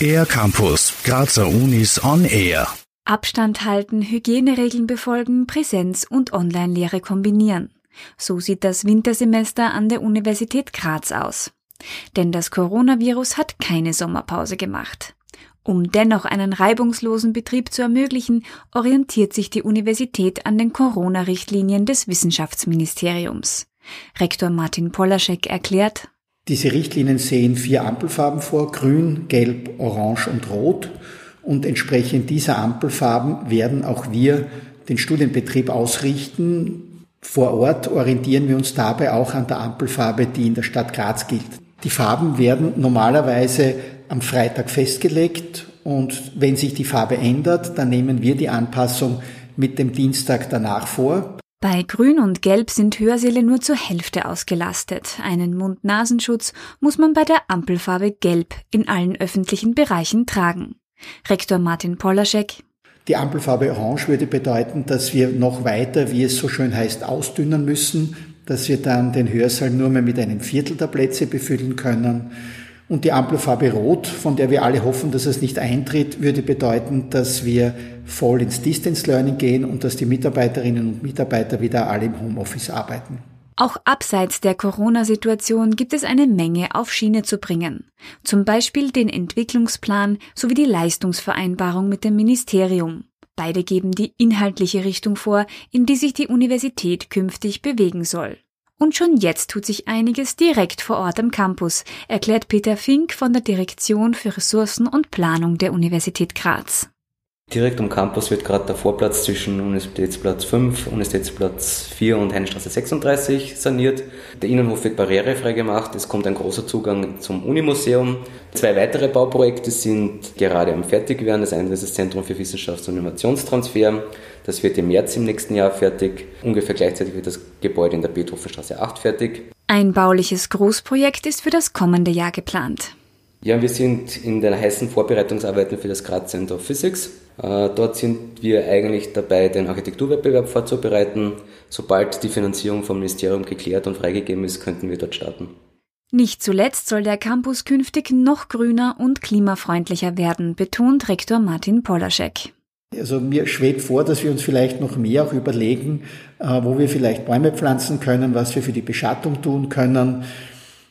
Air Campus, Grazer Unis on Air. Abstand halten, Hygieneregeln befolgen, Präsenz und Online-Lehre kombinieren. So sieht das Wintersemester an der Universität Graz aus. Denn das Coronavirus hat keine Sommerpause gemacht. Um dennoch einen reibungslosen Betrieb zu ermöglichen, orientiert sich die Universität an den Corona-Richtlinien des Wissenschaftsministeriums. Rektor Martin Polaschek erklärt, diese Richtlinien sehen vier Ampelfarben vor, grün, gelb, orange und rot. Und entsprechend dieser Ampelfarben werden auch wir den Studienbetrieb ausrichten. Vor Ort orientieren wir uns dabei auch an der Ampelfarbe, die in der Stadt Graz gilt. Die Farben werden normalerweise am Freitag festgelegt und wenn sich die Farbe ändert, dann nehmen wir die Anpassung mit dem Dienstag danach vor. Bei Grün und Gelb sind Hörsäle nur zur Hälfte ausgelastet. Einen Mund-Nasenschutz muss man bei der Ampelfarbe Gelb in allen öffentlichen Bereichen tragen. Rektor Martin Polaschek. Die Ampelfarbe Orange würde bedeuten, dass wir noch weiter, wie es so schön heißt, ausdünnen müssen, dass wir dann den Hörsaal nur mehr mit einem Viertel der Plätze befüllen können. Und die Ampelfarbe Rot, von der wir alle hoffen, dass es nicht eintritt, würde bedeuten, dass wir voll ins Distance Learning gehen und dass die Mitarbeiterinnen und Mitarbeiter wieder alle im Homeoffice arbeiten. Auch abseits der Corona-Situation gibt es eine Menge auf Schiene zu bringen. Zum Beispiel den Entwicklungsplan sowie die Leistungsvereinbarung mit dem Ministerium. Beide geben die inhaltliche Richtung vor, in die sich die Universität künftig bewegen soll. Und schon jetzt tut sich einiges direkt vor Ort am Campus, erklärt Peter Fink von der Direktion für Ressourcen und Planung der Universität Graz. Direkt am Campus wird gerade der Vorplatz zwischen Universitätsplatz 5, Universitätsplatz 4 und Heinestraße 36 saniert. Der Innenhof wird barrierefrei gemacht. Es kommt ein großer Zugang zum Unimuseum. Zwei weitere Bauprojekte sind gerade am Fertigwerden. Das eine ist das Zentrum für Wissenschafts- und Innovationstransfer. Das wird im März im nächsten Jahr fertig. Ungefähr gleichzeitig wird das Gebäude in der Beethovenstraße 8 fertig. Ein bauliches Großprojekt ist für das kommende Jahr geplant. Ja, wir sind in den heißen Vorbereitungsarbeiten für das Graz Center of Physics. Äh, dort sind wir eigentlich dabei, den Architekturwettbewerb vorzubereiten. Sobald die Finanzierung vom Ministerium geklärt und freigegeben ist, könnten wir dort starten. Nicht zuletzt soll der Campus künftig noch grüner und klimafreundlicher werden, betont Rektor Martin Polaschek. Also mir schwebt vor, dass wir uns vielleicht noch mehr auch überlegen, äh, wo wir vielleicht Bäume pflanzen können, was wir für die Beschattung tun können.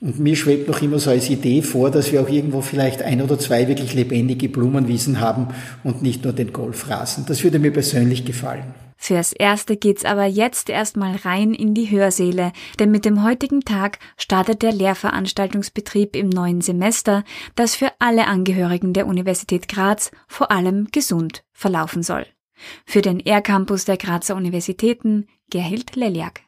Und mir schwebt noch immer so als Idee vor, dass wir auch irgendwo vielleicht ein oder zwei wirklich lebendige Blumenwiesen haben und nicht nur den Golfrasen. Das würde mir persönlich gefallen. Fürs Erste geht's aber jetzt erstmal rein in die Hörsäle, denn mit dem heutigen Tag startet der Lehrveranstaltungsbetrieb im neuen Semester, das für alle Angehörigen der Universität Graz vor allem gesund verlaufen soll. Für den R-Campus der Grazer Universitäten Gerhild Leliak.